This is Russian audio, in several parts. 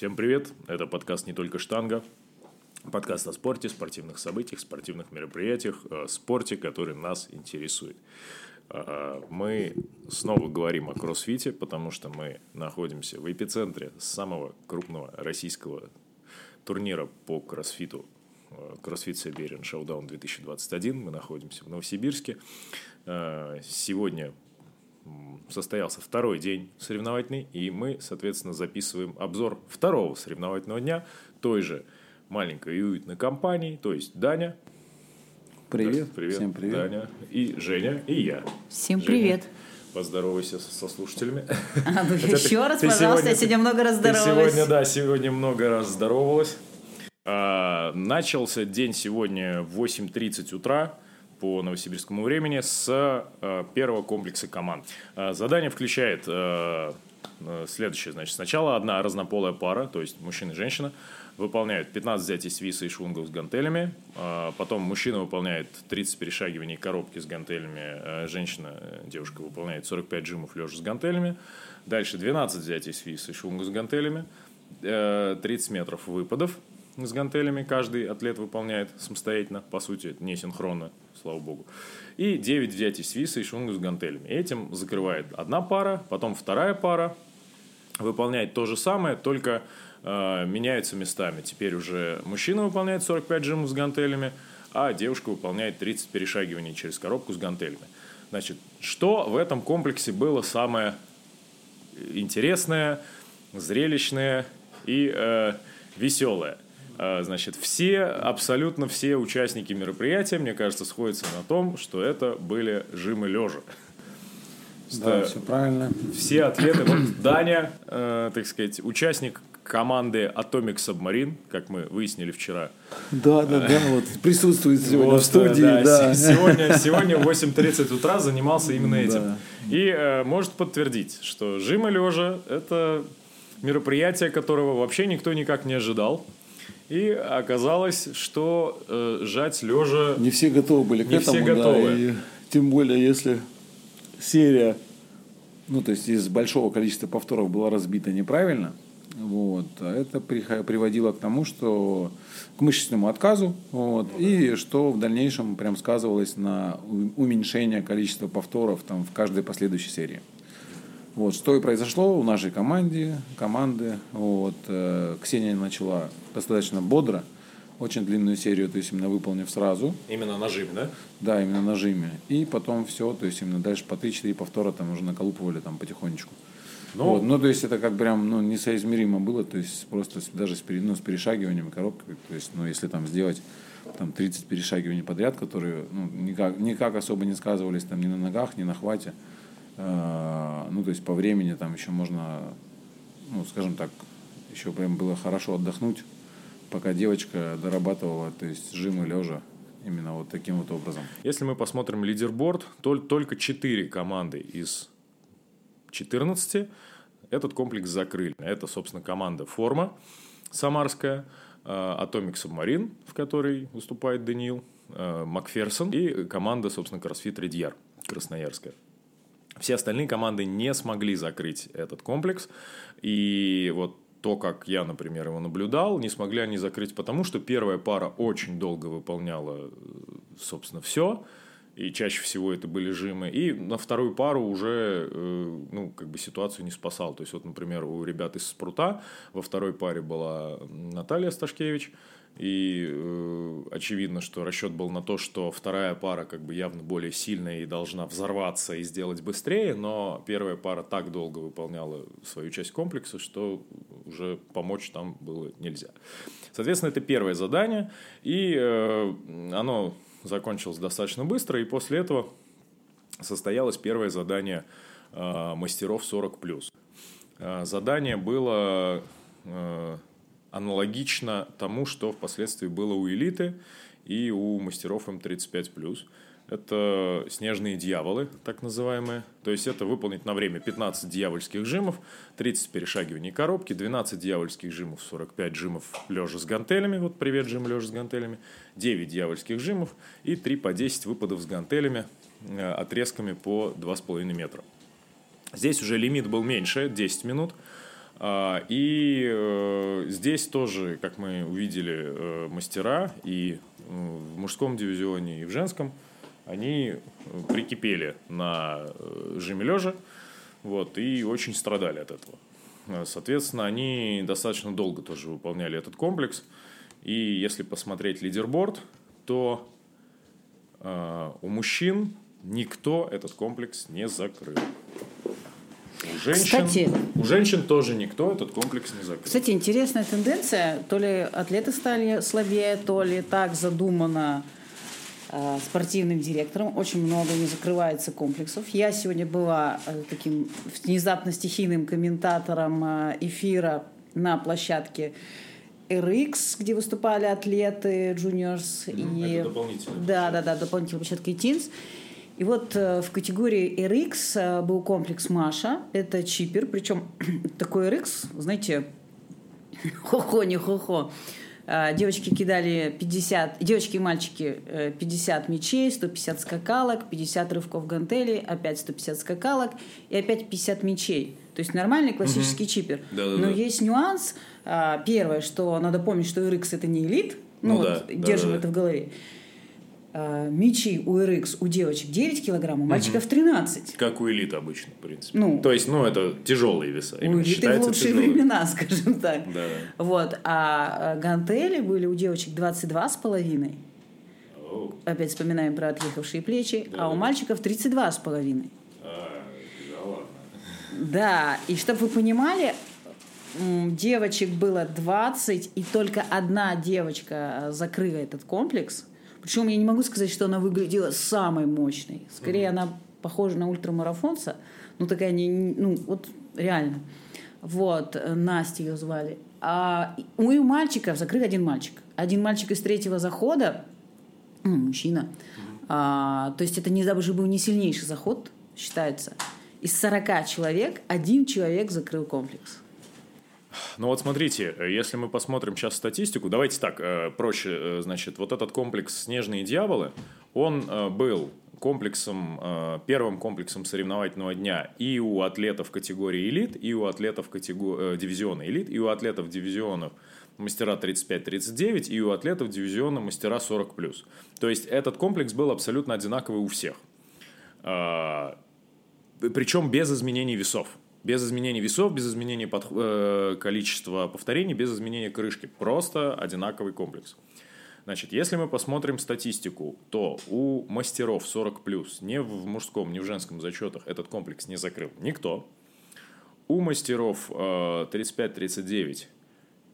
Всем привет! Это подкаст «Не только штанга». Подкаст о спорте, спортивных событиях, спортивных мероприятиях, о спорте, который нас интересует. А, мы снова говорим о кроссфите, потому что мы находимся в эпицентре самого крупного российского турнира по кроссфиту CrossFit Siberian Showdown 2021. Мы находимся в Новосибирске. Сегодня состоялся второй день соревновательный, и мы, соответственно, записываем обзор второго соревновательного дня той же маленькой и уютной компании, то есть Даня. Привет. Да, привет. Всем привет. Даня. И Женя, и я. Всем Женя, привет. Поздоровайся со, слушателями. А, ну еще ты- раз, ты пожалуйста, я сегодня- сегодня много раз здоровалась. сегодня, да, сегодня много раз здоровалась. А, начался день сегодня в 8.30 утра по новосибирскому времени с а, первого комплекса команд. А, задание включает а, следующее. Значит, сначала одна разнополая пара, то есть мужчина и женщина, выполняют 15 взятий свиса и швунгов с гантелями. Потом мужчина выполняет 30 перешагиваний коробки с гантелями. женщина, э, девушка, выполняет 45 жимов лежа с гантелями. Дальше 12 взятий свиса и швунгов с гантелями. Э, 30 метров выпадов с гантелями каждый атлет выполняет самостоятельно, по сути, не синхронно, слава богу. И 9 взятий свиса и швунгов с гантелями. Этим закрывает одна пара, потом вторая пара, выполняет то же самое, только э, меняются местами. Теперь уже мужчина выполняет 45 жимов с гантелями, а девушка выполняет 30 перешагиваний через коробку с гантелями. Значит, что в этом комплексе было самое интересное, зрелищное и э, веселое? Э, Значит, все, абсолютно все участники мероприятия, мне кажется, сходятся на том, что это были жимы лежа. Да, все правильно. Все атлеты, вот Даня, э, так сказать, участник команды Atomic Submarine, как мы выяснили вчера. Да, да, да, вот присутствует сегодня Вот, в студии, да. с- Сегодня, сегодня в 8.30 утра занимался именно этим. Да. И э, может подтвердить, что жимы лежа – это мероприятие, которого вообще никто никак не ожидал. И оказалось, что э, жать лежа Не все готовы были к Не этому, все да, готовы. и тем более, если серия, ну, то есть из большого количества повторов была разбита неправильно, вот, а это приводило к тому, что к мышечному отказу, вот, и что в дальнейшем прям сказывалось на уменьшение количества повторов там, в каждой последующей серии. Вот, что и произошло у нашей команде, команды. Вот, э, Ксения начала достаточно бодро, очень длинную серию, то есть именно выполнив сразу, именно на жиме, да? да, именно нажиме. И потом все, то есть именно дальше по 3-4 повтора там уже наколупывали там потихонечку. Ну, Вот, ну, то есть это как прям ну, несоизмеримо было, то есть просто даже с, пере- ну, с перешагиванием и коробкой, то есть, ну, если там сделать там 30 перешагиваний подряд, которые ну, никак, никак особо не сказывались там ни на ногах, ни на хвате, ну, то есть по времени там еще можно, ну, скажем так, еще прям было хорошо отдохнуть, пока девочка дорабатывала, то есть жимы лежа, именно вот таким вот образом. Если мы посмотрим лидерборд, то только 4 команды из 14 этот комплекс закрыли. Это, собственно, команда «Форма» самарская, э, Atomic Submarine, в которой выступает Даниил, э, Макферсон и команда, собственно, CrossFit Редьяр красноярская. Все остальные команды не смогли закрыть этот комплекс. И вот то, как я, например, его наблюдал, не смогли они закрыть, потому что первая пара очень долго выполняла, э, собственно, все. И чаще всего это были жимы. И на вторую пару уже, э, ну, как бы ситуацию не спасал. То есть, вот, например, у ребят из Спрута во второй паре была Наталья Сташкевич. И э, очевидно, что расчет был на то, что вторая пара как бы явно более сильная и должна взорваться и сделать быстрее, но первая пара так долго выполняла свою часть комплекса, что уже помочь там было нельзя. Соответственно, это первое задание, и э, оно закончилось достаточно быстро, и после этого состоялось первое задание э, мастеров 40+. Э, Задание было э, аналогично тому, что впоследствии было у элиты и у мастеров М35+. Это снежные дьяволы, так называемые. То есть это выполнить на время 15 дьявольских жимов, 30 перешагиваний коробки, 12 дьявольских жимов, 45 жимов лежа с гантелями, вот привет жим лежа с гантелями, 9 дьявольских жимов и 3 по 10 выпадов с гантелями, э, отрезками по 2,5 метра. Здесь уже лимит был меньше, 10 минут. А, и э, здесь тоже, как мы увидели, э, мастера и в мужском дивизионе, и в женском, они прикипели на жиме лежа, вот, и очень страдали от этого. Соответственно, они достаточно долго тоже выполняли этот комплекс. И если посмотреть лидерборд, то э, у мужчин никто этот комплекс не закрыл. У женщин, Кстати, у женщин тоже никто этот комплекс не закрыл. Кстати, интересная тенденция. То ли атлеты стали слабее, то ли так задумано э, спортивным директором. Очень много не закрывается комплексов. Я сегодня была э, таким внезапно стихийным комментатором э, эфира на площадке RX, где выступали атлеты, juniors. Mm, и... Это дополнительная Да, да, да, дополнительная площадка и Teens. И вот э, в категории RX э, был комплекс Маша. Это чипер, причем такой RX, знаете, хо-хо, не хо-хо. Э, девочки кидали 50, девочки и мальчики 50 мячей, 150 скакалок, 50 рывков гантелей, опять 150 скакалок и опять 50 мячей. То есть нормальный классический угу. чипер. Да, да, Но да. есть нюанс. Первое, что надо помнить, что RX это не элит. Ну, ну вот, да, держим да, да. это в голове. А, мечи у RX у девочек 9 килограмм, у мальчиков 13. Как у элиты обычно, в принципе. Ну, То есть, ну, это тяжелые веса. У элиты в лучшие тяжелые. времена, скажем так. Да. Вот. А, а гантели были у девочек 22 с половиной. Опять вспоминаем про отъехавшие плечи. Да, а да. у мальчиков 32 с половиной. А, да, ладно. Да, и чтобы вы понимали, девочек было 20, и только одна девочка закрыла этот комплекс – причем я не могу сказать, что она выглядела самой мощной. Скорее, mm-hmm. она похожа на ультрамарафонца. Ну, такая, не, ну, вот реально. Вот, Настя ее звали. А у мальчиков закрыт один мальчик. Один мальчик из третьего захода, ну, мужчина. Mm-hmm. А, то есть это не даже был не сильнейший заход, считается. Из 40 человек один человек закрыл комплекс. Ну вот смотрите, если мы посмотрим сейчас статистику, давайте так, э, проще, э, значит, вот этот комплекс «Снежные дьяволы», он э, был комплексом, первым комплексом соревновательного дня и у атлетов категории элит, и у атлетов категории, дивизиона элит, и у атлетов дивизионов мастера 35-39, и у атлетов дивизиона мастера 40+. То есть этот комплекс был абсолютно одинаковый у всех. Причем без изменений весов. Без изменения весов, без изменения под, э, количества повторений, без изменения крышки. Просто одинаковый комплекс. Значит, если мы посмотрим статистику, то у мастеров 40 плюс ни в мужском, ни в женском зачетах этот комплекс не закрыл никто. У мастеров э, 35-39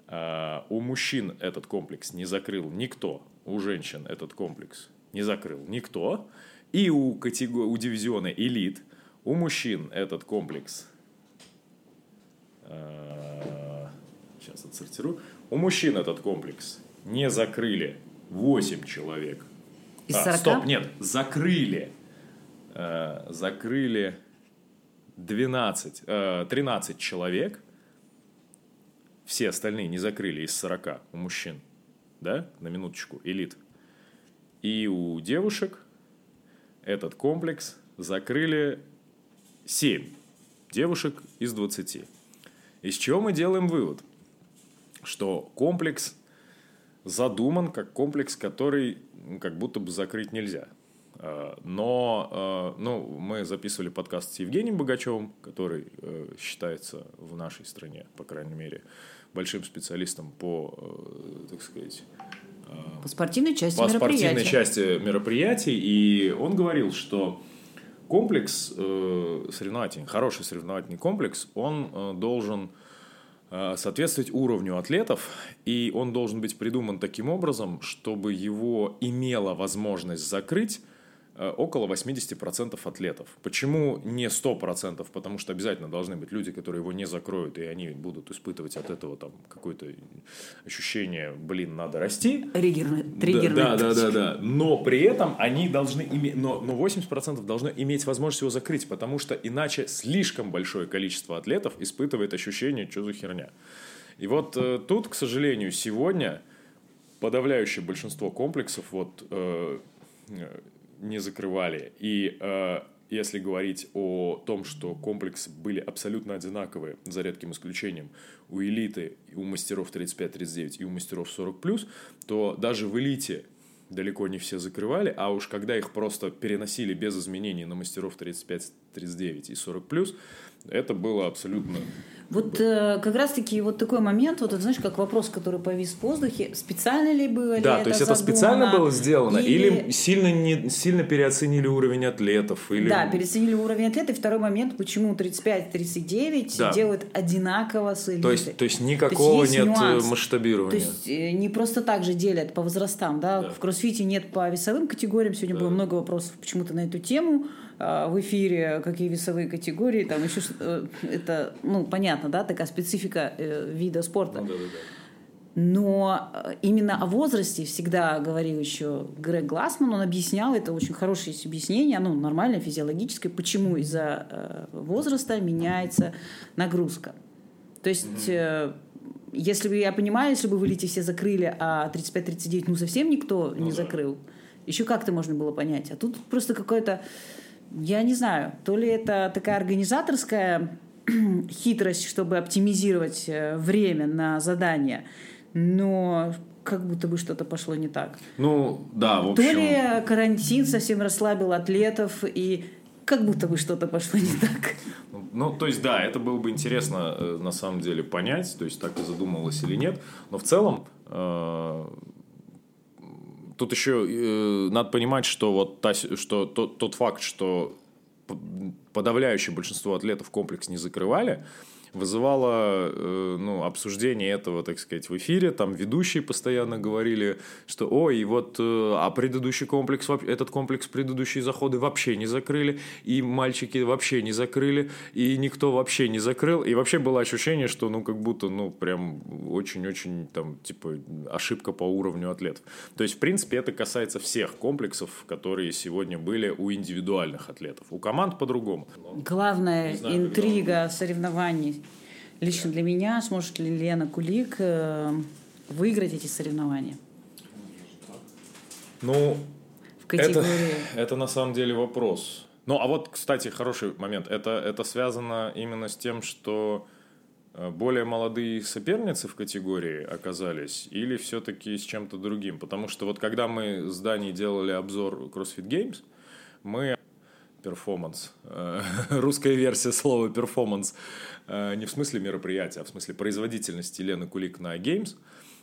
э, у мужчин этот комплекс не закрыл никто. У женщин этот комплекс не закрыл никто. И у, категор... у дивизиона элит у мужчин этот комплекс сейчас отсортирую. У мужчин этот комплекс не закрыли 8 человек. Из 40? А, стоп, нет, закрыли. Э, закрыли 12, 13 э, человек. Все остальные не закрыли из 40 у мужчин. Да, на минуточку, элит. И у девушек этот комплекс закрыли 7 девушек из 20. Из чего мы делаем вывод? Что комплекс задуман как комплекс, который как будто бы закрыть нельзя. А, но а, ну, мы записывали подкаст с Евгением Богачевым, который э, считается в нашей стране, по крайней мере, большим специалистом по, э, так сказать, а, по спортивной части по спортивной части мероприятий. И он говорил, что комплекс э, соревновательный, хороший соревновательный комплекс, он э, должен э, соответствовать уровню атлетов, и он должен быть придуман таким образом, чтобы его имела возможность закрыть около 80% атлетов. Почему не 100%? Потому что обязательно должны быть люди, которые его не закроют, и они будут испытывать от этого там какое-то ощущение, блин, надо расти. Триггерный. Триггерный. Да, да, да, да, да. Но при этом они должны иметь, но, но 80% должны иметь возможность его закрыть, потому что иначе слишком большое количество атлетов испытывает ощущение, что за херня. И вот э, тут, к сожалению, сегодня подавляющее большинство комплексов вот э, не закрывали. И э, если говорить о том, что комплексы были абсолютно одинаковые, за редким исключением, у элиты, у мастеров 35-39 и у мастеров 40+, то даже в элите далеко не все закрывали, а уж когда их просто переносили без изменений на мастеров 35, 39 и 40 плюс, это было абсолютно вот э, как раз-таки вот такой момент, вот, знаешь, как вопрос, который повис в воздухе, специально ли было Да, ли то есть это это специально задумано, было сделано, или, или сильно, не, сильно переоценили уровень атлетов, или... Да, переоценили уровень атлета. И второй момент, почему 35-39 Да. делают одинаково с элитой. То есть, то есть никакого есть нет э, нюанс. масштабирования. То есть э, не просто так же делят по возрастам, да? Да. В кроссфите нет по весовым категориям. Сегодня Да. было много вопросов почему-то на эту тему в эфире, какие весовые категории, там еще что- э, это, ну, понятно, да, такая специфика э, вида спорта. Ну, да-да-да. Но э, именно о возрасте всегда говорил еще Грег Глассман, он объяснял, это очень хорошее объяснение, ну, нормальное, физиологическое, почему из-за возраста меняется нагрузка. То есть, э, если бы, я понимаю, если бы в элите все закрыли, а 35-39, ну, совсем никто не да. закрыл, еще как-то можно было понять. А тут просто какое-то, я не знаю, то ли это такая организаторская хитрость, чтобы оптимизировать э, время на задание, но как будто бы что-то пошло не так. Ну, да, в То общем... ли карантин совсем расслабил атлетов, и как будто бы что-то пошло не так. Ну, то есть, да, это было бы интересно э, на самом деле понять, то есть, так и задумывалось или нет. Но в целом, э, тут еще э, надо понимать, что вот та, что тот, тот факт, что подавляющее большинство атлетов комплекс не закрывали, вызывало э, ну, обсуждение этого, так сказать, в эфире. Там ведущие постоянно говорили, что ой, вот, э, а предыдущий комплекс, этот комплекс, предыдущие заходы вообще не закрыли, и мальчики вообще не закрыли, и никто вообще не закрыл. И вообще было ощущение, что, ну, как будто, ну, прям очень-очень, там, типа, ошибка по уровню атлетов. То есть, в принципе, это касается всех комплексов, которые сегодня были у индивидуальных атлетов. У команд по-другому. Главная знаю, интрига соревнований лично для меня, сможет ли Лена Кулик э, выиграть эти соревнования Ну, в категории... Это, это на самом деле вопрос. Ну, а вот, кстати, хороший момент. Это, это связано именно с тем, что э, более молодые соперницы в категории оказались или все-таки с чем-то другим? Потому что вот когда мы с Даней делали обзор CrossFit Games, мы перформанс, э, русская версия слова перформанс, э, не в смысле мероприятия, а в смысле производительности Лены Кулик на Games.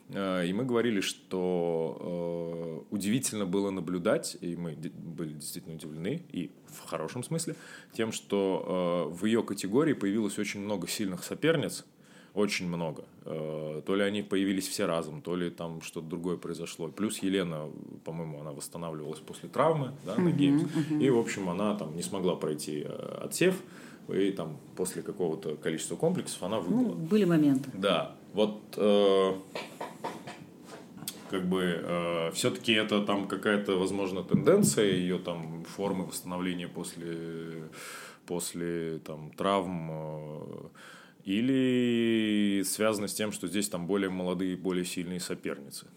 Э, И мы говорили, что удивительно было наблюдать, и мы были действительно удивлены, и в хорошем смысле, тем, что в ее категории появилось очень много сильных соперниц, очень много. Э, То ли они появились все разом, то ли там что-то другое произошло. Плюс Елена, по-моему, она восстанавливалась после травмы да, на Games. И, в общем, она там не смогла пройти э, отсев. И там после какого-то количества комплексов она Ну, выбыла. были моменты. Да, вот э, как бы все-таки это там какая-то, возможно, тенденция ее там формы восстановления после, после там травм э, или связано с тем, что здесь там более молодые, более сильные соперницы.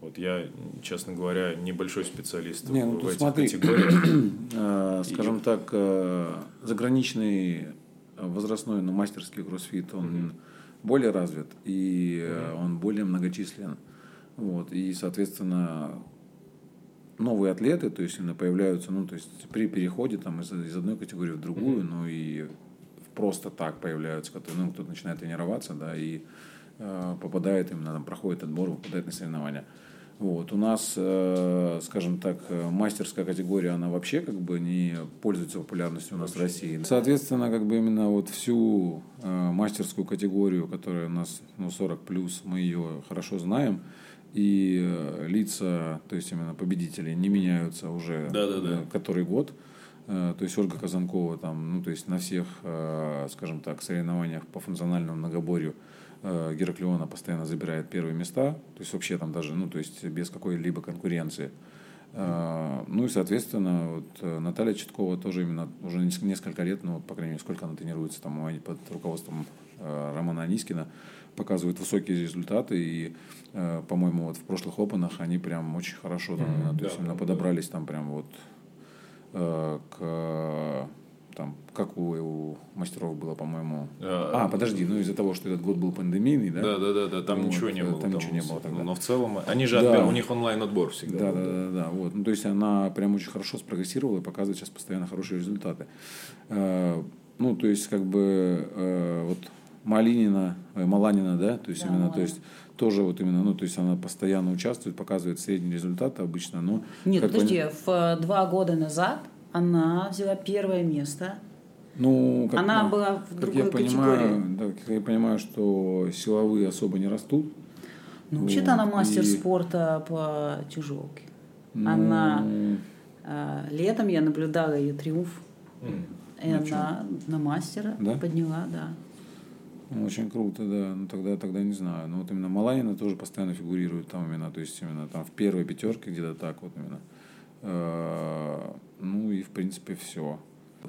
Вот я, честно говоря, небольшой специалист Не, ну в этих смотри. категориях. Э, скажем так, э, заграничный э, возрастной, но мастерский кроссфит, он более развит и э, он более многочислен. Вот, и, соответственно, новые атлеты, то есть именно появляются, ну, то есть при переходе там из, из одной категории в другую, ну и просто так появляются, которые, ну, кто-то начинает тренироваться, да, и э, попадает именно, там, проходит отбор, попадает на соревнования. Вот. У нас, э, скажем так, э, мастерская категория, она вообще как бы не пользуется популярностью у нас в России. Соответственно, как бы именно вот всю э, мастерскую категорию, которая у нас ну, 40 плюс, мы ее хорошо знаем. И э, лица, то есть именно победители, не меняются уже Да-да-да. э, который год. Э, То есть Ольга Казанкова там, ну, то есть на всех, э, скажем так, соревнованиях по функциональному многоборью э, Гераклиона постоянно забирает первые места. То есть вообще там даже, ну, то есть без какой-либо конкуренции. Ну и, соответственно, вот Наталья Читкова тоже именно уже нес- несколько лет, ну, по крайней мере, сколько она тренируется там под руководством Романа Анискина, показывает высокие результаты. И, по-моему, вот в прошлых опенах они прям очень хорошо там, именно, то есть именно подобрались там прям вот к там, как у, у мастеров было, по-моему. А, А, подожди, ну из-за того, что этот год был пандемийный, да? Да, да, да, да, там Вот, ничего не э, было. там ничего не было тогда. Но в целом, они же, Да. отбе- у них онлайн-отбор всегда. Да, был, да, да, да, вот. Ну, то есть она прям очень хорошо спрогрессировала и показывает сейчас постоянно хорошие результаты. Э, Ну, то есть, как бы, э, вот Малинина, э, Маланина, да, то есть Да, именно, то Маланина. есть тоже вот именно, ну, то есть она постоянно участвует, показывает средние результаты обычно, но... Нет, как подожди, вы- в два года назад она взяла первое место. Ну, как, Она ну, была в как другой я понимаю, категории. да, как я понимаю, что силовые особо не растут. Ну, вообще-то она Вот, мастер и- спорта по тяжелке. Ну, Она э, летом я наблюдала ее триумф. М. И она на мастера Да? подняла, да. Ну, Очень круто, да. Ну тогда, тогда не знаю. Но вот именно Маланина тоже постоянно фигурирует там именно, то есть именно там в первой пятерке где-то так вот именно. Э, Ну и в принципе все.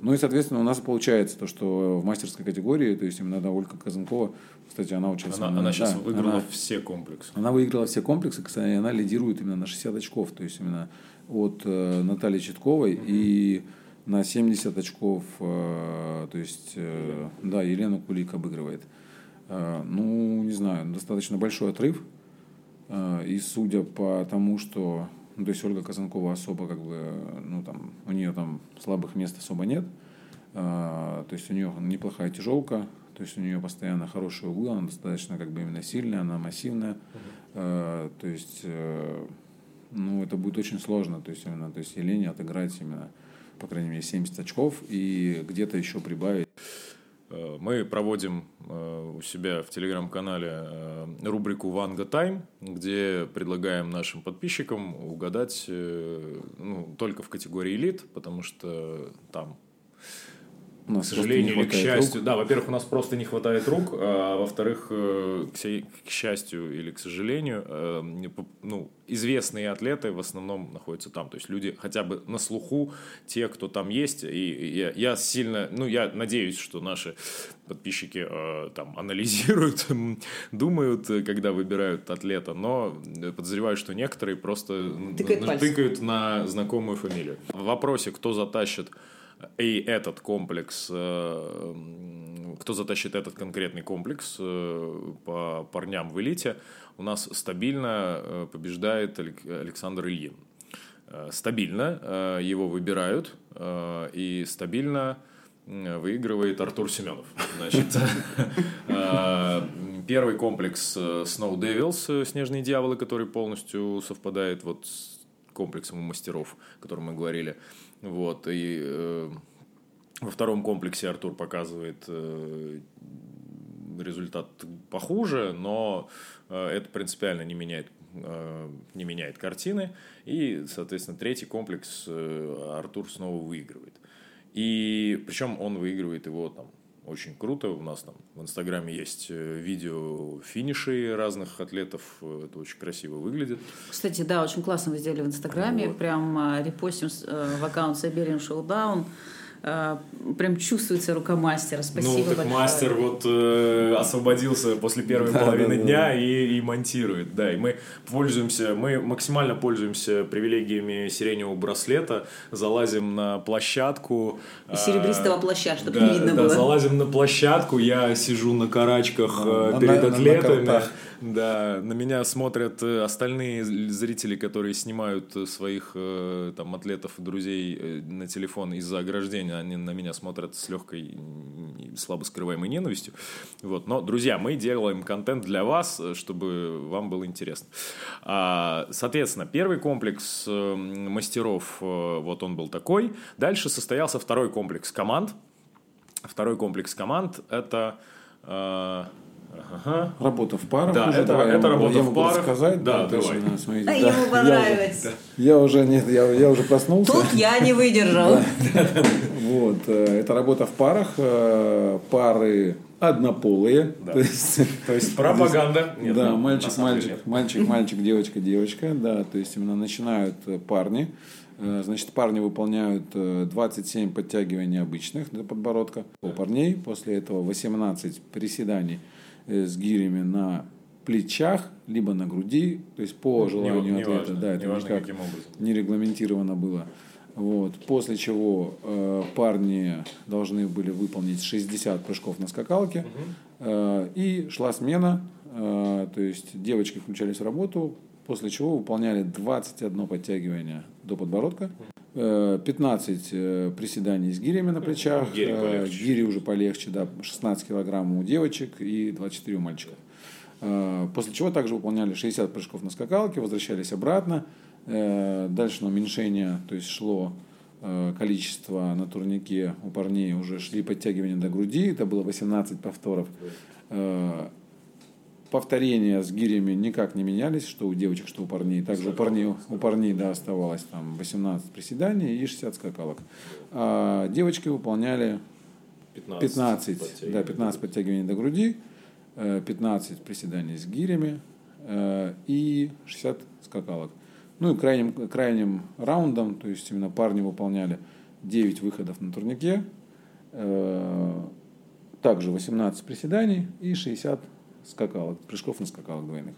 Ну и, соответственно, у нас получается то, что в мастерской категории, то есть именно да, Ольга Казанкова, кстати, она училась... Она, она сейчас да, выиграла она- все комплексы. она выиграла все комплексы, кстати, и она лидирует именно на 60 очков, то есть именно от э, Натальи Читковой и на 70 очков, э, то есть, э, да, Елена Кулик обыгрывает. Э, ну, не знаю, достаточно большой отрыв, и судя по тому, что, ну, то есть Ольга Казанкова особо как бы, ну, там, у нее там слабых мест особо нет, то есть у нее неплохая тяжелка, то есть у нее постоянно хорошие углы, она достаточно как бы именно сильная, она массивная, то есть, ну, это будет очень сложно, то есть именно, то есть Елене отыграть именно, по крайней мере, 70 очков и где-то еще прибавить. Э, Мы проводим э, у себя в телеграм-канале э, рубрику Ванга Тайм, где предлагаем нашим подписчикам угадать ну, только в категории элит, потому что там У нас к сожалению или к счастью, рук. да, во-первых, у нас просто не хватает рук, а во-вторых, э, к счастью или к сожалению, э, ну, известные атлеты в основном находятся там, то есть люди хотя бы на слуху, те, кто там есть, и я, я сильно, ну, я надеюсь, что наши подписчики э, там анализируют, думают, когда выбирают атлета, но подозреваю, что некоторые просто Тыкают тыкают на знакомую фамилию. В вопросе, кто затащит и этот комплекс, э, кто затащит этот конкретный комплекс э, по парням в элите, у нас стабильно э, побеждает Алек- Александр Ильин. Стабильно его выбирают, и стабильно выигрывает Артур Семенов. Значит, первый комплекс Snow Devils, Снежные дьяволы, который полностью совпадает вот с комплексом у мастеров, о котором мы говорили. Вот, и э, во втором комплексе Артур показывает э, результат похуже, но э, это принципиально не меняет, э, не меняет картины. И, соответственно, третий комплекс э, Артур снова выигрывает. И причем он выигрывает его там очень круто. У нас там в Инстаграме есть э, видео финишей разных атлетов. Это очень красиво выглядит. Кстати, да, очень классно вы сделали в Инстаграме. Вот. Прям а, репостим э, в аккаунт Siberian Showdown. А, Прям чувствуется рука мастера. Спасибо ну, так большое. мастер вот э, освободился после первой Да, половины да, да. дня И, и монтирует. Да, и мы пользуемся, мы максимально пользуемся привилегиями сиреневого браслета, залазим на площадку. И серебристого э, плаща, чтобы да, не видно да, было. залазим на площадку, я сижу на карачках э, На- перед на- на атлетами. Да, на меня смотрят э, остальные зрители, которые снимают э, своих э, там атлетов, друзей э, на телефон из-за ограждения. Они на меня смотрят с легкой, слабо скрываемой ненавистью. Вот. Но, друзья, мы делаем контент для вас, чтобы вам было интересно. А, Соответственно, первый комплекс мастеров, вот он был такой. Дальше состоялся второй комплекс команд. Второй комплекс команд – это... ага. Работа в парах. Да, уже, это- давай, я это могу- работа я в парах. рассказать. Да, есть, давай. ну, смотрите, А да, ему я уже- понравится. Я уже, нет, я, я уже проснулся. Тут я не выдержал. Вот, э, это работа в парах, э, пары однополые. Да. То есть, То есть пропаганда. Нет, да, ну, мальчик, мальчик, нет. мальчик, мальчик, девочка, девочка, да, то есть именно начинают э, парни. Значит, парни выполняют э, 27 подтягиваний обычных до подбородка у парней. После этого 18 приседаний с гирями на плечах, либо на груди, то есть по Не- желанию не атлета. важно, да, это не важно, никак образом. не регламентировано было. Вот. После чего э, парни должны были выполнить 60 прыжков на скакалке. Э, и шла смена. Э, то есть девочки включались в работу, после чего выполняли 21 подтягивание до подбородка. э, 15 э, приседаний с гирями на плечах. Гири Э, полегче. Гири уже полегче, да, 16 килограмм у девочек и 24 у мальчиков. Э, После чего также выполняли 60 прыжков на скакалке, возвращались обратно. Э, Дальше на уменьшение, то есть шло э, количество на турнике у парней, уже шли подтягивания до груди, это было 18 повторов. Э, Повторения с гирями никак не менялись, что у девочек, что у парней. Также у парней, у парней да, оставалось там 18 приседаний и 60 скакалок. А девочки выполняли 15, 15, подтягиваний. да, 15 подтягиваний до груди, э, 15 приседаний с гирями э, и 60 скакалок. Ну и крайним, крайним раундом, то есть именно парни выполняли 9 выходов на турнике, э, также 18 приседаний и 60 скакалок, прыжков на скакалок двойных.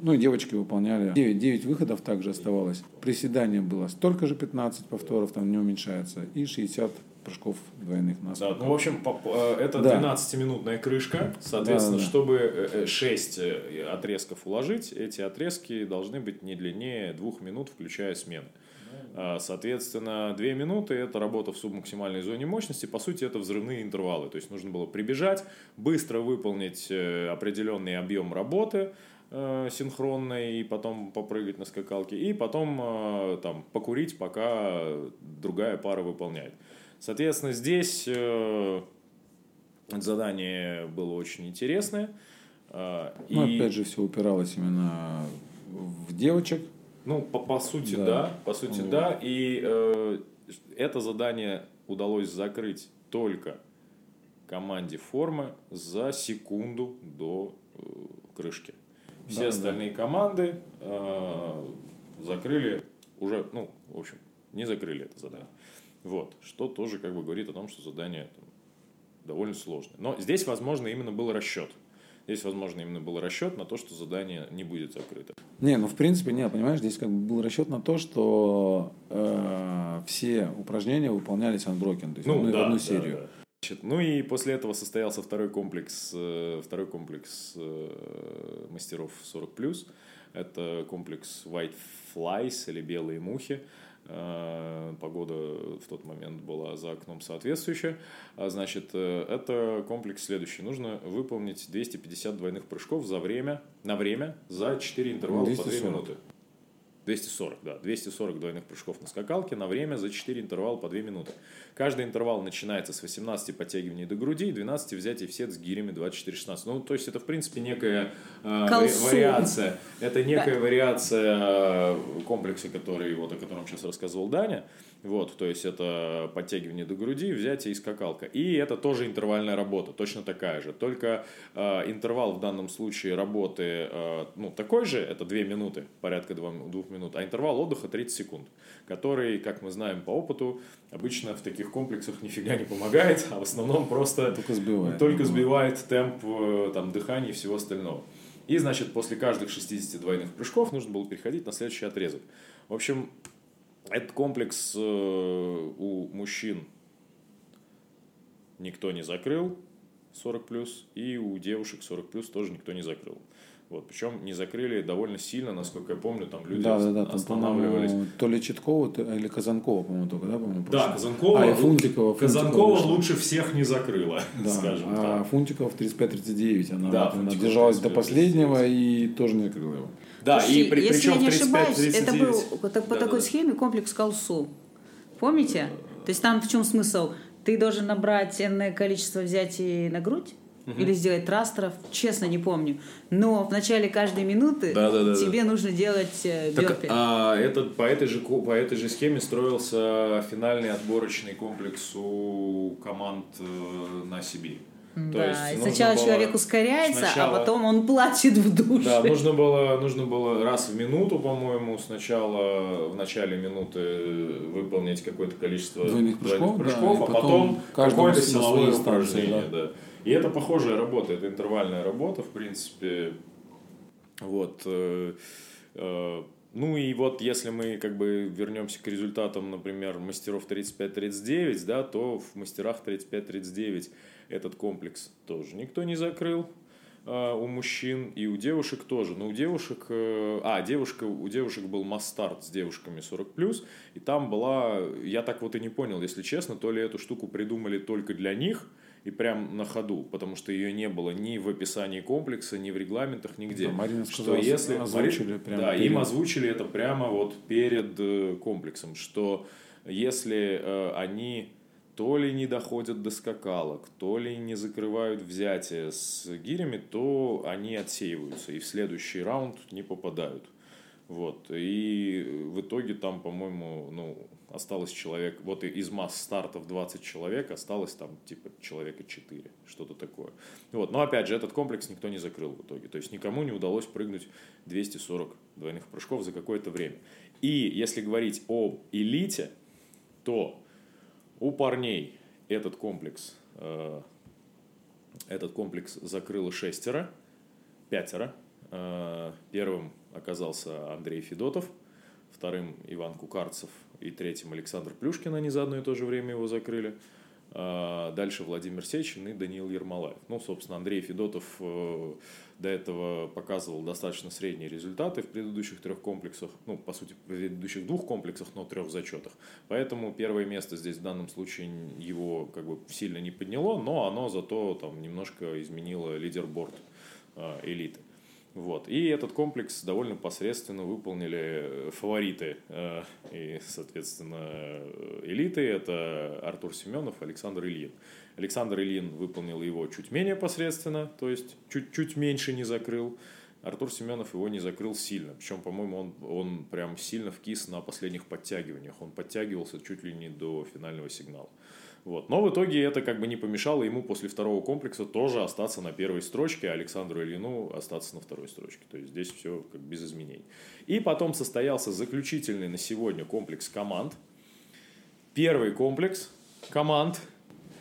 Ну и девочки выполняли 9, 9 выходов также оставалось. Приседания было столько же 15 повторов, там не уменьшается, и 60 прыжков двойных на Да, скакалок. ну, в общем, э, это Да. 12-минутная крышка. Соответственно, Да, да. чтобы 6 отрезков уложить, эти отрезки должны быть не длиннее двух минут, включая смены. А, Соответственно, 2 минуты – это работа в субмаксимальной зоне мощности. По сути, это взрывные интервалы. То есть, нужно было прибежать, быстро выполнить э, определенный объем работы э, синхронной, и потом попрыгать на скакалке, и потом э, там, покурить, пока другая пара выполняет. Соответственно, здесь задание было очень интересное. Э, Ну, и- опять же, все упиралось именно в девочек. Ну, по, по сути, да. Да. По сути, Вот. да. И э, это задание удалось закрыть только команде формы за секунду до э, крышки. Все Да, остальные команды э, закрыли уже, ну, в общем, не закрыли это задание. Вот. Что тоже как бы говорит о том, что задание там, довольно сложное. Но здесь, возможно, именно был расчет. Здесь, возможно, именно был расчет на то, что задание не будет закрыто. Не, ну в принципе, не, понимаешь, здесь как бы был расчет на то, что э, все упражнения выполнялись unbroken, то есть в одну- в одну серию. да. Значит, ну и после этого состоялся второй комплекс, э, второй комплекс э, мастеров 40+. Это комплекс White Flies или Белые мухи. Э, Погода в тот момент была за окном соответствующая. А, Значит, э, это комплекс следующий. Нужно выполнить 250 двойных прыжков за время, на время за 4 интервала по 2 240. минуты. 240, да. 240 двойных прыжков на скакалке на время за 4 интервала по 2 минуты. Каждый интервал начинается с 18 подтягиваний до груди и 12 взятий в сет с гирями 24-16. Ну, то есть, это, в принципе, некая э, Колсу. вариация. Это некая вариация э, комплекса, который, вот, о котором сейчас рассказывал Даня. Вот, то есть, это подтягивание до груди, взятие и скакалка. И это тоже интервальная работа, точно такая же. Только э, интервал в данном случае работы э, ну, такой же, это 2 минуты, порядка 2, минут, а интервал отдыха 30 секунд, который, как мы знаем по опыту, обычно в таких комплексах нифига не помогает, а в основном просто Только сбивает. только сбивает темп э, там, дыхания и всего остального. И, значит, после каждых 60 двойных прыжков нужно было переходить на следующий отрезок. В общем, этот комплекс э, у мужчин никто не закрыл 40 плюс, и у девушек 40 плюс тоже никто не закрыл. Вот, причем не закрыли довольно сильно, насколько я помню, там люди Да, да, да, там, останавливались. по-моему, то ли Читкова, то- или Казанкова, по-моему, только, да, по-моему, Да. Казанкова, А, и Фунтикова. Казанкова вышла. лучше всех не закрыла, Да, скажем а так. Фунтикова в 35-39, она, Да, она Фунтикова держалась до 35-39. последнего и тоже не закрыла его. Да, Слушайте, и при, если причем я не в 35 ошибаюсь, это был 39. по, так- по Да, такой да, да. схеме комплекс Калсу. Помните? То есть там в чем смысл? Ты должен набрать энное количество взятий на грудь или сделать трастеров, честно не помню. Но в начале каждой минуты Да, да, да, да. тебе нужно делать э, Так, бёрпи. а, этот, по, этой же, по этой же схеме строился финальный отборочный комплекс у команд э, на Сибири. То да, есть сначала было человек ускоряется, сначала- а потом он плачет в душе. Да, нужно было, нужно было раз в минуту, по-моему, сначала в начале минуты выполнить какое-то количество Двойных прыжков, да, прыжков, и а потом потом какое-то силовое упражнение. Да. И это похожая работа, это интервальная работа, в принципе. Вот. э, э, Ну и вот если мы как бы вернемся к результатам, например, мастеров 35-39, да, то в мастерах 35-39 этот комплекс тоже никто не закрыл э, у мужчин и у девушек тоже. Но у девушек, э, а, девушка, у девушек был мастарт с девушками 40+, и там была, я так вот и не понял, если честно, то ли эту штуку придумали только для них – и прям на ходу, потому что ее не было ни в описании комплекса, ни в регламентах, нигде. Да, Марина сказала, что если озвучили Мари... прямо да, перед... им озвучили это прямо вот перед э, комплексом, что если э, они то ли не доходят до скакалок, то ли не закрывают взятие с гирями, то они отсеиваются и в следующий раунд не попадают. Вот. И в итоге там, по-моему, ну, осталось человек, вот из масс стартов 20 человек, осталось там типа человека 4, что-то такое. Вот. Но опять же, этот комплекс никто не закрыл в итоге. То есть никому не удалось прыгнуть 240 двойных прыжков за какое-то время. И если говорить об элите, то у парней этот комплекс, э, этот комплекс закрыло шестеро, пятеро. Э, первым оказался Андрей Федотов, вторым Иван Кукарцев и третьим Александр Плюшкин, они за одно и то же время его закрыли. А дальше Владимир Сечин и Даниил Ермолаев. Ну, собственно, Андрей Федотов э, до этого показывал достаточно средние результаты в предыдущих трех комплексах, ну, по сути, в предыдущих двух комплексах, но трех зачетах. Поэтому первое место здесь в данном случае его как бы сильно не подняло, но оно зато там немножко изменило лидерборд э, элиты. Вот. И этот комплекс довольно посредственно выполнили э, фавориты э, и, соответственно, э, элиты. Это Артур Семенов, Александр Ильин. Александр Ильин выполнил его чуть менее посредственно, то есть чуть-чуть меньше не закрыл. Артур Семенов его не закрыл сильно. Причем, по-моему, он, он прям сильно вкис на последних подтягиваниях. Он подтягивался чуть ли не до финального сигнала. Вот. Но в итоге это как бы не помешало ему после второго комплекса тоже остаться на первой строчке, а Александру Ильину остаться на второй строчке. То есть здесь все как без изменений. И потом состоялся заключительный на сегодня комплекс команд. Первый комплекс команд,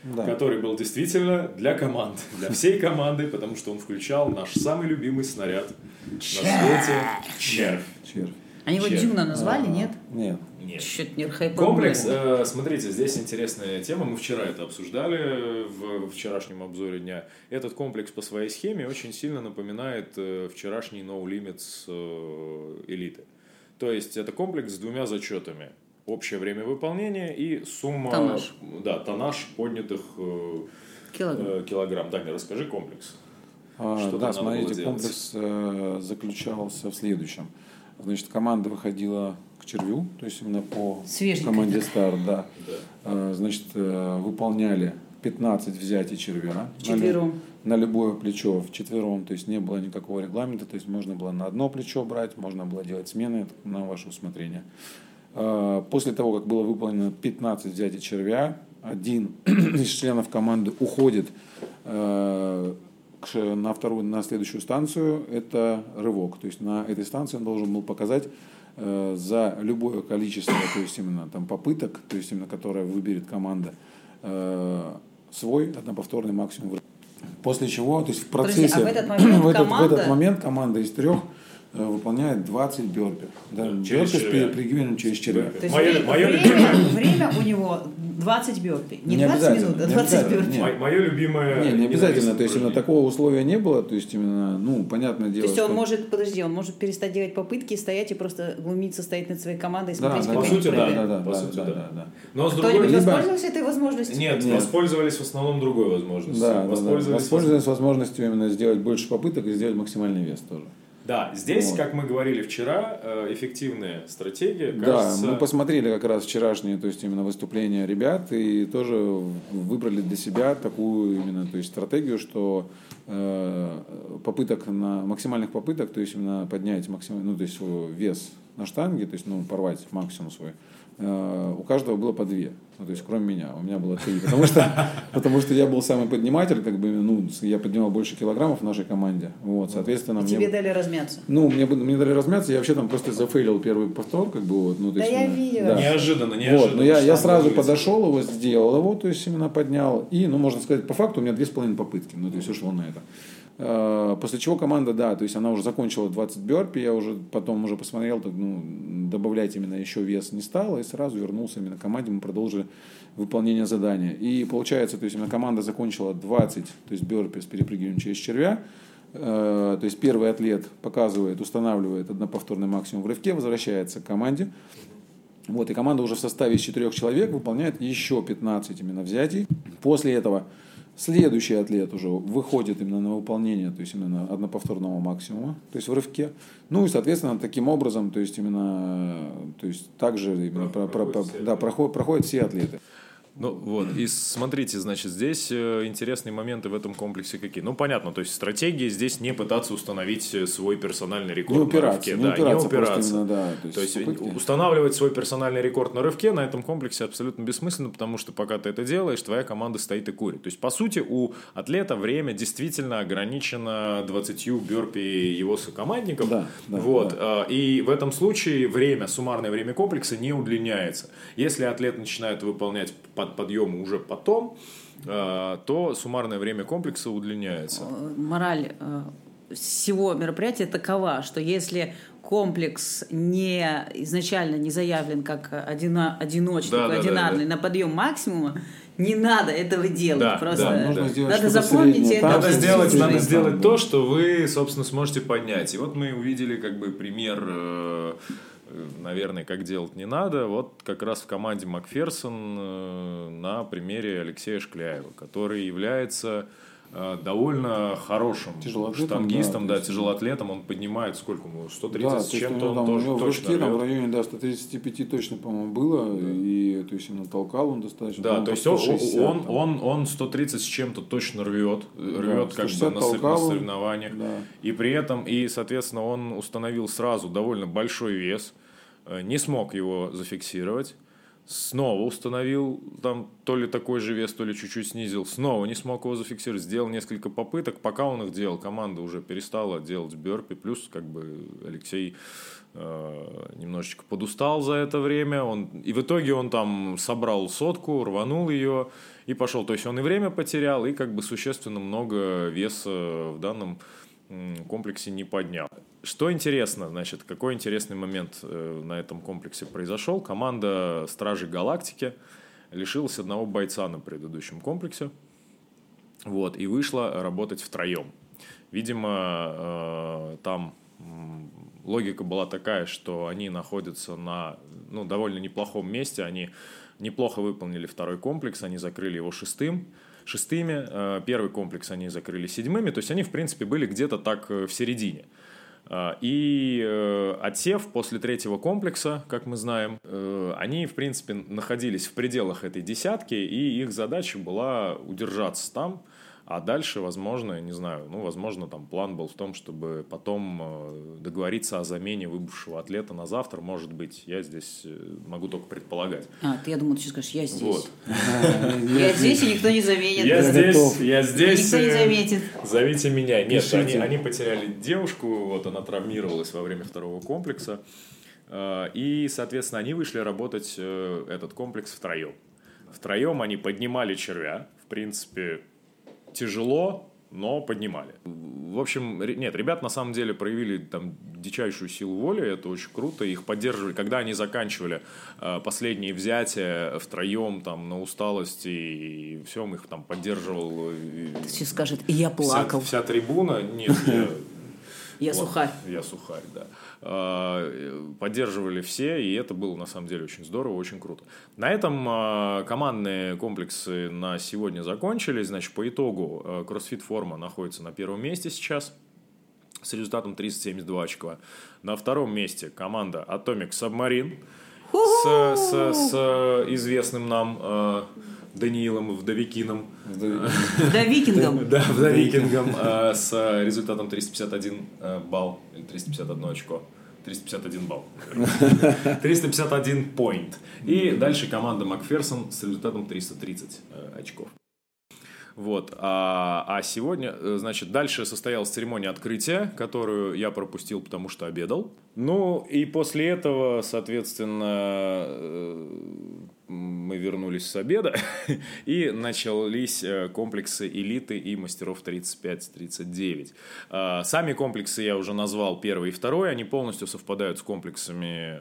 да. который был действительно для команд, для всей команды, потому что он включал наш самый любимый снаряд на свете – червь. червь. Они его Дюна назвали, а, нет? Нет. Нет. Чуть не Комплекс, э, смотрите, здесь интересная тема. Мы вчера это обсуждали в вчерашнем обзоре дня. Этот комплекс по своей схеме очень сильно напоминает э, вчерашний No Limits э, элиты. То есть это комплекс с двумя зачетами. Общее время выполнения и сумма... Тоннаж. Да, тоннаж поднятых э, килограмм. Э, килограмм. Даня, расскажи комплекс. А, да, смотрите, комплекс э, заключался в следующем. Значит, команда выходила к червю, то есть именно по Свеженькая команде Стар, да. да. Значит, э, выполняли 15 взятий червя. Четвером. На, на любое плечо в четвером, то есть не было никакого регламента, то есть можно было на одно плечо брать, можно было делать смены на ваше усмотрение. Э, после того, как было выполнено 15 взятий червя, один из членов команды уходит э, на вторую, на следующую станцию, это рывок. То есть на этой станции он должен был показать э, за любое количество, то есть именно там попыток, то есть именно которое выберет команда, э, свой одноповторный максимум. После чего, то есть в процессе, Подожди, а в, этот момент в, этот, команда... в этот момент команда из трех выполняет 20 бёрпи. Да, бёрпи с перегибанием через червя. То есть мое, мое время, время у него 20 бёрпи. Не, не 20 минут, а 20 бёрпи. Мое любимое... Не, не обязательно. То есть именно такого условия не было. То есть именно, ну, понятное дело. То есть он что... может, подожди, он может перестать делать попытки, стоять и просто глумиться, стоять над своей командой и смотреть, да, как по сути, да, да, да, по да, сути, да, да, да. Но с другой... Кто-нибудь воспользовался этой возможностью? Нет, Нет, воспользовались в основном другой возможностью. Да, воспользовались, да, воспользовались возможностью именно сделать больше попыток и сделать максимальный вес тоже. Да, здесь, вот. как мы говорили вчера, э, эффективная стратегия. Кажется... Да, мы посмотрели как раз вчерашние, то есть именно выступления ребят и тоже выбрали для себя такую именно, то есть стратегию, что э, попыток на максимальных попыток, то есть именно поднять максимальный, ну то есть вес на штанге, то есть ну порвать максимум свой, э, у каждого было по две. Ну, то есть, кроме меня, у меня было три. Потому что, потому что я был самый подниматель, как бы, ну, я поднимал больше килограммов в нашей команде. Вот, соответственно, и мне... тебе дали размяться. Ну, мне, мне дали размяться, я вообще там просто зафейлил первый повтор, как бы, вот. Ну, то есть, да, я видела. Да. Неожиданно, неожиданно. Вот, но я, я сразу подошел его, сделал его, то есть, именно поднял. И, ну, можно сказать, по факту у меня две с половиной попытки. Ну, то есть, ушло на это. Э, после чего команда, да, то есть она уже закончила 20 бёрпи, я уже потом уже посмотрел, так, ну, добавлять именно еще вес не стало, и сразу вернулся именно к команде, мы продолжили выполнение задания. И получается, то есть именно команда закончила 20, то есть бёрпи с перепрыгиванием через червя, э, то есть первый атлет показывает, устанавливает одноповторный максимум в рывке, возвращается к команде, вот, и команда уже в составе из четырех человек выполняет еще 15 именно взятий. После этого Следующий атлет уже выходит именно на выполнение, то есть именно одноповторного максимума, то есть в рывке. Ну и, соответственно, таким образом, то есть именно, то есть также именно про, про, про, да, проходят, проходят все атлеты. Ну вот, и смотрите, значит, здесь э, интересные моменты в этом комплексе какие. Ну, понятно, то есть стратегия здесь не пытаться установить э, свой персональный рекорд не упираться, на рывке. Не да, упираться, не упираться. Именно, да, то есть, то есть устанавливать свой персональный рекорд на рывке на этом комплексе абсолютно бессмысленно, потому что пока ты это делаешь, твоя команда стоит и курит. То есть, по сути, у атлета время действительно ограничено 20 бёрпи его сокомандников. Да, да, вот, да. И в этом случае время, суммарное время комплекса не удлиняется. Если атлет начинает выполнять под подъем уже потом, э, то суммарное время комплекса удлиняется. Э, мораль э, всего мероприятия такова, что если комплекс не изначально не заявлен как одино, одиночный, да, да, одинарный да, да. на подъем максимума, не надо этого делать. Да, Просто да, нужно сделать надо запомнить это. Надо сделать, надо сделать то, что вы, собственно, сможете поднять. И вот мы увидели как бы пример наверное, как делать не надо. Вот как раз в команде Макферсон э, на примере Алексея Шкляева, который является довольно хорошим штангистом, да, да, тяжелоатлетом. Он поднимает сколько ему? 130 да, с чем-то он там, тоже у точно рывке, там в районе да, 135 точно, по-моему, было. Да. И то есть он толкал он достаточно. Да, то есть он, он, он, он 130 с чем-то точно рвет. Рвет да, как бы на, толкал, на соревнованиях. Да. И при этом, и, соответственно, он установил сразу довольно большой вес. Э, не смог его зафиксировать, снова установил там то ли такой же вес, то ли чуть-чуть снизил, снова не смог его зафиксировать, сделал несколько попыток, пока он их делал, команда уже перестала делать бёрпи, плюс как бы Алексей э, немножечко подустал за это время, он, и в итоге он там собрал сотку, рванул ее и пошел, то есть он и время потерял, и как бы существенно много веса в данном комплексе не поднял. Что интересно, значит, какой интересный момент э, на этом комплексе произошел? Команда Стражи Галактики лишилась одного бойца на предыдущем комплексе. Вот, и вышла работать втроем. Видимо, э, там логика была такая, что они находятся на ну, довольно неплохом месте, они неплохо выполнили второй комплекс, они закрыли его шестым, шестыми. Э, первый комплекс они закрыли седьмыми. То есть они, в принципе, были где-то так в середине. Э, и отсев после третьего комплекса, как мы знаем, они, в принципе, находились в пределах этой десятки, и их задача была удержаться там – а дальше, возможно, я не знаю, ну, возможно, там план был в том, чтобы потом э, договориться о замене выбывшего атлета на завтра, может быть. Я здесь э, могу только предполагать. А, ты, я думал, ты сейчас скажешь, я здесь. Вот. Я здесь, и никто не заменит. Я здесь, я здесь. Никто не э, заметит. Зовите меня. Нет, они, они потеряли девушку, вот она травмировалась во время второго комплекса. И, соответственно, они вышли работать этот комплекс втроем. Втроем они поднимали червя. В принципе, тяжело, но поднимали. В общем, нет, ребят на самом деле проявили там дичайшую силу воли, это очень круто, их поддерживали. Когда они заканчивали э, последние взятия втроем там на усталости и все, их там поддерживал. Сейчас скажет, и я плакал. Вся, вся трибуна, нет, я, я сухарь. Я сухарь, да. А, поддерживали все, и это было на самом деле очень здорово, очень круто. На этом а, командные комплексы на сегодня закончились. Значит, по итогу CrossFit форма находится на первом месте сейчас с результатом 372 очка. На втором месте команда Atomic Submarine с, с, с известным нам э, Даниилом Вдовикином. Вдовикингом. Да, Вдовикингом э, с результатом 351 э, балл или 351 очко. 351 балл. 351 point. И дальше команда Макферсон с результатом 330 э, очков. Вот. А, а сегодня, э, значит, дальше состоялась церемония открытия, которую я пропустил, потому что обедал. Ну, и после этого, соответственно, э, мы вернулись с обеда, и начались э, комплексы элиты и мастеров 35-39. А, сами комплексы я уже назвал первый и второй, они полностью совпадают с комплексами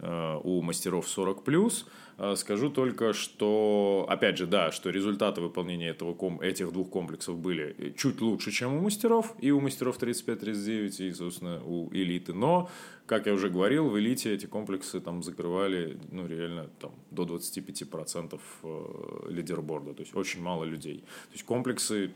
у мастеров 40+. А, скажу только, что, опять же, да, что результаты выполнения этого, этих двух комплексов были чуть лучше, чем у мастеров, и у мастеров 35-39, и, собственно, у элиты. Но, как я уже говорил, в элите эти комплексы там закрывали, ну, реально, там, до 25% э, лидерборда, то есть очень мало людей. То есть комплексы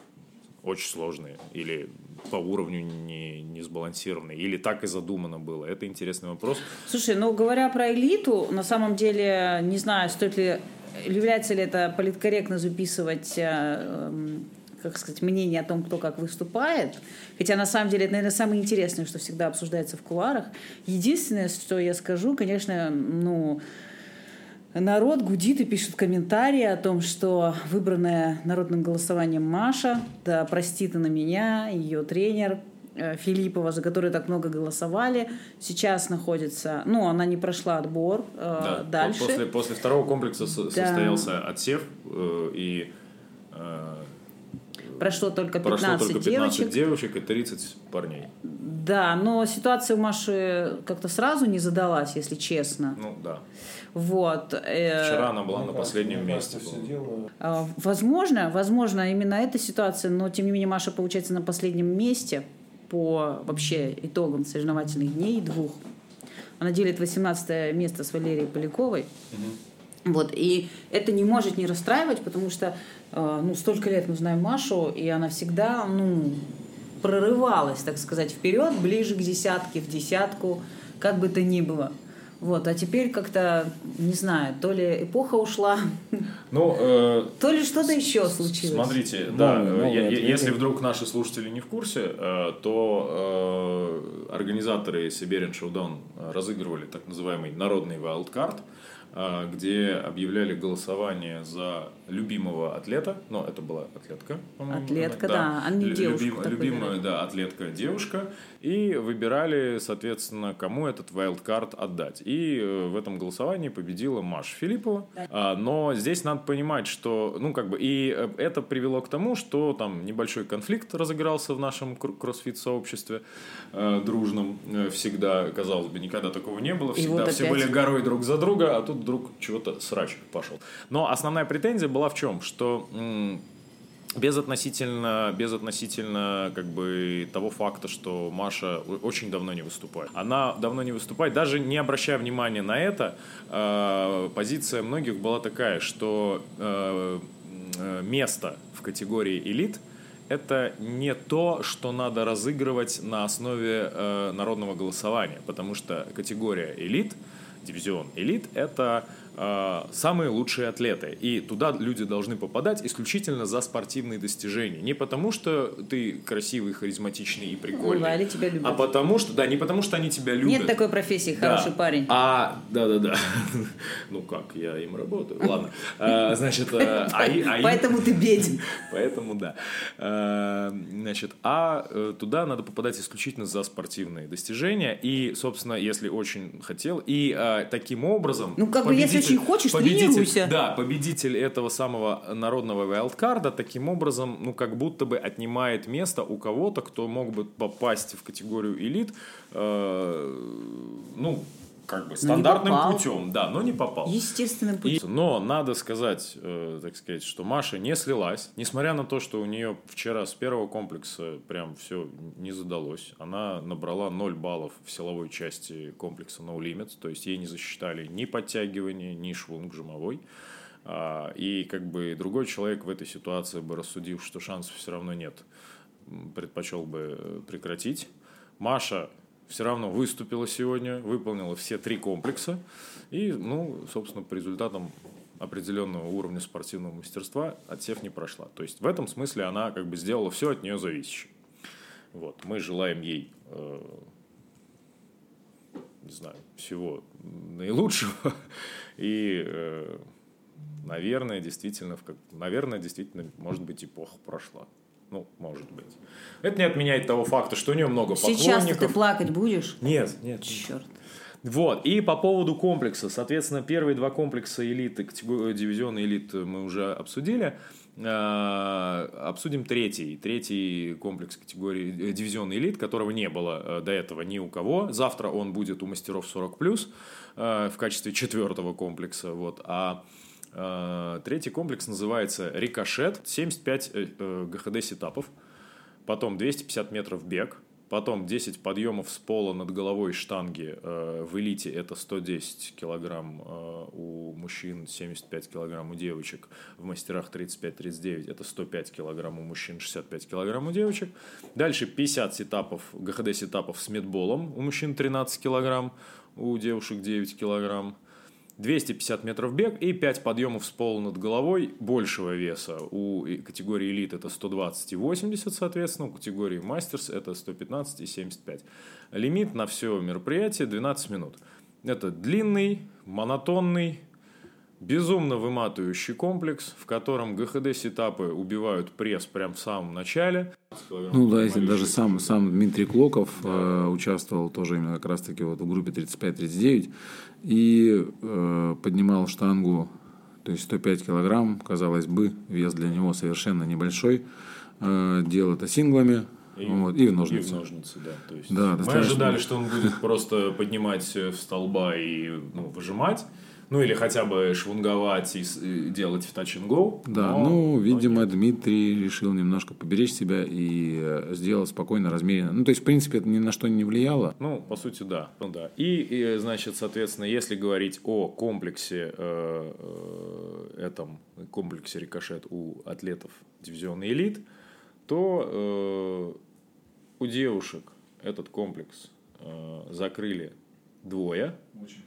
очень сложные или по уровню не, не сбалансированные, или так и задумано было. Это интересный вопрос. Слушай, ну говоря про элиту, на самом деле, не знаю, стоит ли, является ли это политкорректно записывать э, эм, как сказать, мнение о том, кто как выступает. Хотя на самом деле это, наверное, самое интересное, что всегда обсуждается в куларах. Единственное, что я скажу, конечно, ну, Народ гудит и пишет комментарии о том, что выбранная народным голосованием Маша, да простит она меня, ее тренер э, Филиппова, за которую так много голосовали, сейчас находится, ну, она не прошла отбор э, да, дальше. После, после второго комплекса да. состоялся отсев, э, и прошло только 15 прошло только 15 девочек. девочек и 30 парней. Да, но ситуация у Маши как-то сразу не задалась, если честно. Ну, да. Вот. Э, Вчера она была на последнем месте. А, возможно, возможно, именно эта ситуация, но тем не менее Маша получается на последнем месте по вообще итогам соревновательных дней двух. Она делит 18 место с Валерией Поляковой. Угу. Вот, и это не может не расстраивать, потому что э, ну, столько лет мы знаем Машу, и она всегда ну, прорывалась, так сказать, вперед, ближе к десятке, в десятку, как бы то ни было. Вот, а теперь как-то, не знаю, то ли эпоха ушла, ну, э, то ли что-то еще случилось. Смотрите, да, ну, я, я, если вдруг наши слушатели не в курсе, э, то э, организаторы Сибирин Шоудаун разыгрывали так называемый народный вайлдкарт, э, где объявляли голосование за любимого атлета, но это была атлетка, по-моему. Атлетка, она, да, а не девушка. Любим, любимая, да, атлетка девушка. И выбирали, соответственно, кому этот вайлдкарт отдать. И э, в этом голосовании победила Маша Филиппова. А, но здесь надо понимать, что, ну, как бы, и э, это привело к тому, что там небольшой конфликт разыгрался в нашем кроссфит-сообществе э, дружном всегда, казалось бы, никогда такого не было. Всегда вот все опять... были горой друг за друга, а тут вдруг чего-то срач пошел. Но основная претензия была в чем? Что без относительно, без относительно как бы того факта, что Маша очень давно не выступает. Она давно не выступает, даже не обращая внимания на это, э, позиция многих была такая, что э, место в категории элит это не то, что надо разыгрывать на основе э, народного голосования, потому что категория элит, дивизион элит, это самые лучшие атлеты. И туда люди должны попадать исключительно за спортивные достижения. Не потому, что ты красивый, харизматичный и прикольный. Ну, да, тебя любят. А потому что, да, не потому, что они тебя любят. Нет такой профессии, да. хороший парень. А, да-да-да. Ну как, я им работаю. Ладно. Э, значит, э, а, а Поэтому ты беден. Поэтому, да. Значит, а туда надо попадать исключительно за спортивные достижения. И, собственно, если очень хотел, и таким образом... Ну, как бы, если очень хочешь, победитель, тренируйся. Да, победитель этого самого народного вайлдкарда таким образом, ну, как будто бы отнимает место у кого-то, кто мог бы попасть в категорию элит, э, ну, как бы стандартным путем, да, но не попал. Естественным путем. И, но надо сказать, э, так сказать, что Маша не слилась, несмотря на то, что у нее вчера с первого комплекса прям все не задалось. Она набрала 0 баллов в силовой части комплекса No Limits, то есть ей не засчитали ни подтягивание, ни швунг жимовой. А, и как бы другой человек в этой ситуации бы рассудив, что шансов все равно нет, предпочел бы э, прекратить. Маша все равно выступила сегодня, выполнила все три комплекса. И, ну, собственно, по результатам определенного уровня спортивного мастерства отсев не прошла. То есть в этом смысле она как бы сделала все от нее зависящее. Вот. Мы желаем ей, э, не знаю, всего наилучшего. И, э, наверное, действительно, в как, наверное, действительно, может быть, эпоха прошла. Ну, может быть. Это не отменяет того факта, что у нее много Сейчас поклонников. Сейчас ты плакать будешь? Нет, нет. Черт. Вот, и по поводу комплекса, соответственно, первые два комплекса элиты, дивизиона элит мы уже обсудили. Э, обсудим третий, третий комплекс категории э, дивизион элит, которого не было э, до этого ни у кого. Завтра он будет у мастеров 40+, в качестве четвертого комплекса. Вот. А третий комплекс называется «Рикошет», 75 ГХД сетапов, потом 250 метров бег – Потом 10 подъемов с пола над головой штанги э, в элите это 110 килограмм э, у мужчин, 75 килограмм у девочек. В мастерах 35-39 это 105 килограмм у мужчин, 65 килограмм у девочек. Дальше 50 сетапов, ГХД сетапов с медболом у мужчин 13 килограмм, у девушек 9 килограмм. 250 метров бег и 5 подъемов с пола над головой большего веса. У категории элит это 120 и 80, соответственно, у категории мастерс это 115 и 75. Лимит на все мероприятие 12 минут. Это длинный, монотонный, безумно выматывающий комплекс, в котором ГХД-сетапы убивают пресс прямо в самом начале. Ну да, если даже сам, сам Дмитрий Клоков да. э, участвовал тоже именно как раз-таки вот в группе 35-39 и э, поднимал штангу, то есть 105 килограмм, казалось бы, вес для него совершенно небольшой. Э, делал это синглами, и, вот, и в ножницы. И в ножницы, да. То есть да, мы ожидали, что он будет просто поднимать в столба и ну, выжимать. Ну, или хотя бы швунговать и делать в touch and go. Да, но, ну, видимо, но Дмитрий решил немножко поберечь себя и э, сделал спокойно, размеренно. Ну, то есть, в принципе, это ни на что не влияло. Ну, по сути, да. Ну, да. И, и значит, соответственно, если говорить о комплексе, э, э, этом комплексе рикошет у атлетов дивизиона элит, то э, у девушек этот комплекс э, закрыли двое. Очень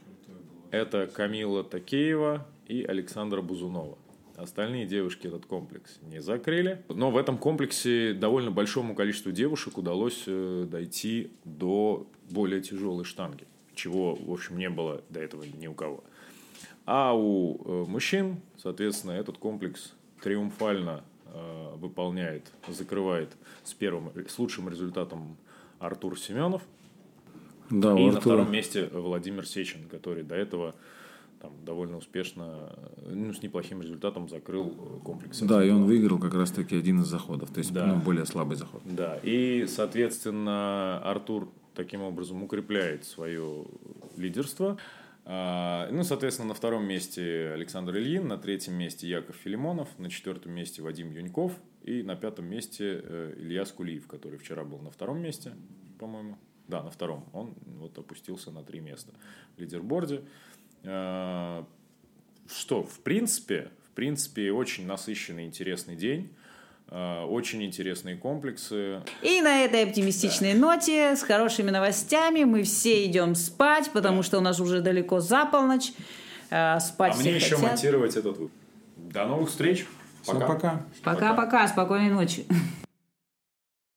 это Камила Такеева и Александра Бузунова. Остальные девушки этот комплекс не закрыли. Но в этом комплексе довольно большому количеству девушек удалось э, дойти до более тяжелой штанги, чего, в общем, не было до этого ни у кого. А у э, мужчин, соответственно, этот комплекс триумфально э, выполняет, закрывает с первым, с лучшим результатом Артур Семенов – да, и на втором месте Владимир Сечин, который до этого там довольно успешно, ну, с неплохим результатом закрыл комплекс. Да, и он выиграл как раз-таки один из заходов, то есть да. ну, более слабый заход. Да, и, соответственно, Артур таким образом укрепляет свое лидерство. А, ну, соответственно, на втором месте Александр Ильин, на третьем месте Яков Филимонов, на четвертом месте Вадим Юньков и на пятом месте э, Илья Скулиев, который вчера был на втором месте, по-моему. Да, на втором. Он вот опустился на три места в лидерборде. Э, что, в принципе, в принципе, очень насыщенный, интересный день. Э, очень интересные комплексы. И на этой оптимистичной да. ноте, с хорошими новостями, мы все идем спать, потому да. что у нас уже далеко за полночь. Э, спать а мне еще хотят. монтировать этот выпуск. До новых встреч. Пока. Пока-пока. Спокойной ночи.